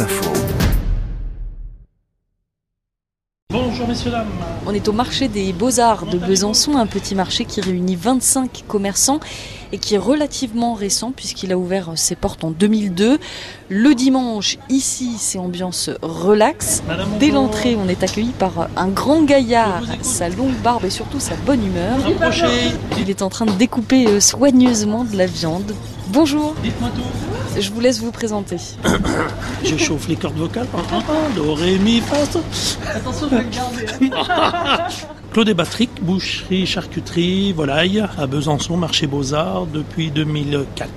Info. Bonjour messieurs, dames. On est au marché des Beaux-Arts de Besançon, un petit marché qui réunit 25 commerçants et qui est relativement récent puisqu'il a ouvert ses portes en 2002. Le dimanche, ici, c'est ambiance relax. Dès l'entrée, on est accueilli par un grand gaillard, sa longue barbe et surtout sa bonne humeur. Il est en train de découper euh, soigneusement de la viande. Bonjour, dites-moi tout. je vous laisse vous présenter. Je chauffe les cordes vocales. Do, ré, mi, fa. Attention, je vais le garder. Claude et Patrick, boucherie, charcuterie, volaille, à Besançon, marché Beaux-Arts, depuis 2004.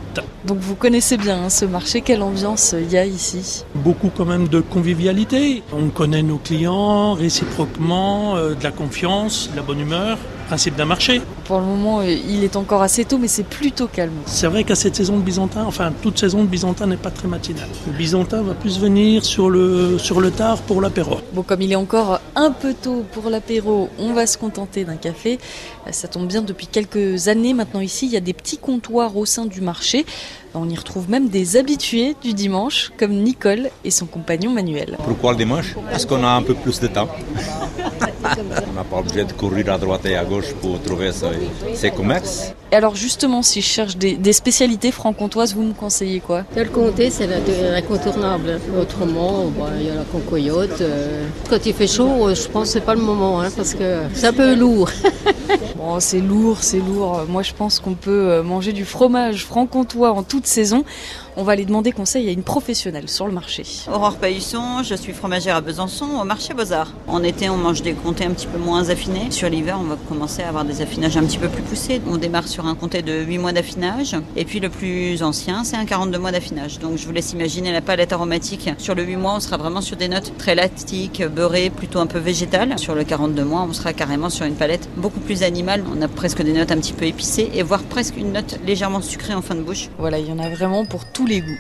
Donc vous connaissez bien hein, ce marché, quelle ambiance il y a ici? Beaucoup quand même de convivialité. On connaît nos clients réciproquement, euh, de la confiance, de la bonne humeur. Principe d'un marché. Pour le moment, euh, il est encore assez tôt, mais c'est plutôt calme. C'est vrai qu'à cette saison de Byzantin, enfin toute saison de Byzantin n'est pas très matinale. Le Byzantin va plus venir sur le, sur le tard pour l'apéro. Bon, comme il est encore un peu tôt pour l'apéro, on va se contenter d'un café. Euh, Ça tombe bien, depuis quelques années maintenant ici, il y a des petits comptoirs au sein du marché. On y retrouve même des habitués du dimanche, comme Nicole et son compagnon Manuel. Pourquoi le dimanche Parce qu'on a un peu plus de temps. On n'a pas obligé de courir à droite et à gauche pour trouver ces commerces. Et alors justement, si je cherche des, des spécialités franc-comtoises, vous me conseillez quoi? Le comté, c'est l'incontournable. Autrement, bah, il y a la concoyote. euh. Quand il fait chaud, euh, je pense que c'est pas le moment, hein, parce que c'est un peu lourd. Bon, c'est lourd, c'est lourd. Moi, je pense qu'on peut euh, manger du fromage franc-comtois en toute saison. On va aller demander conseil à une professionnelle sur le marché. Aurore Paillusson, je suis fromagère à Besançon au marché Beaux-Arts. En été, on mange des comtés un petit peu moins affinés. Sur l'hiver, on va commencer à avoir des affinages un petit peu plus poussés. On démarre sur un comté de 8 mois d'affinage. Et puis le plus ancien, c'est un 42 mois d'affinage. Donc je vous laisse imaginer la palette aromatique. Sur le 8 mois, on sera vraiment sur des notes très lactiques, beurrées, plutôt un peu végétales. Sur le 42 mois, on sera carrément sur une palette beaucoup plus animale. On a presque des notes un petit peu épicées et voire presque une note légèrement sucrée en fin de bouche. Voilà, il y en a vraiment pour tous les goûts.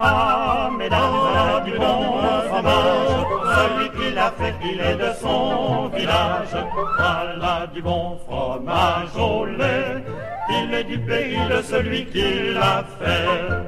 Ah, il est de son village. Voilà du bon fromage au lait, il est du pays de celui qui l'a fait.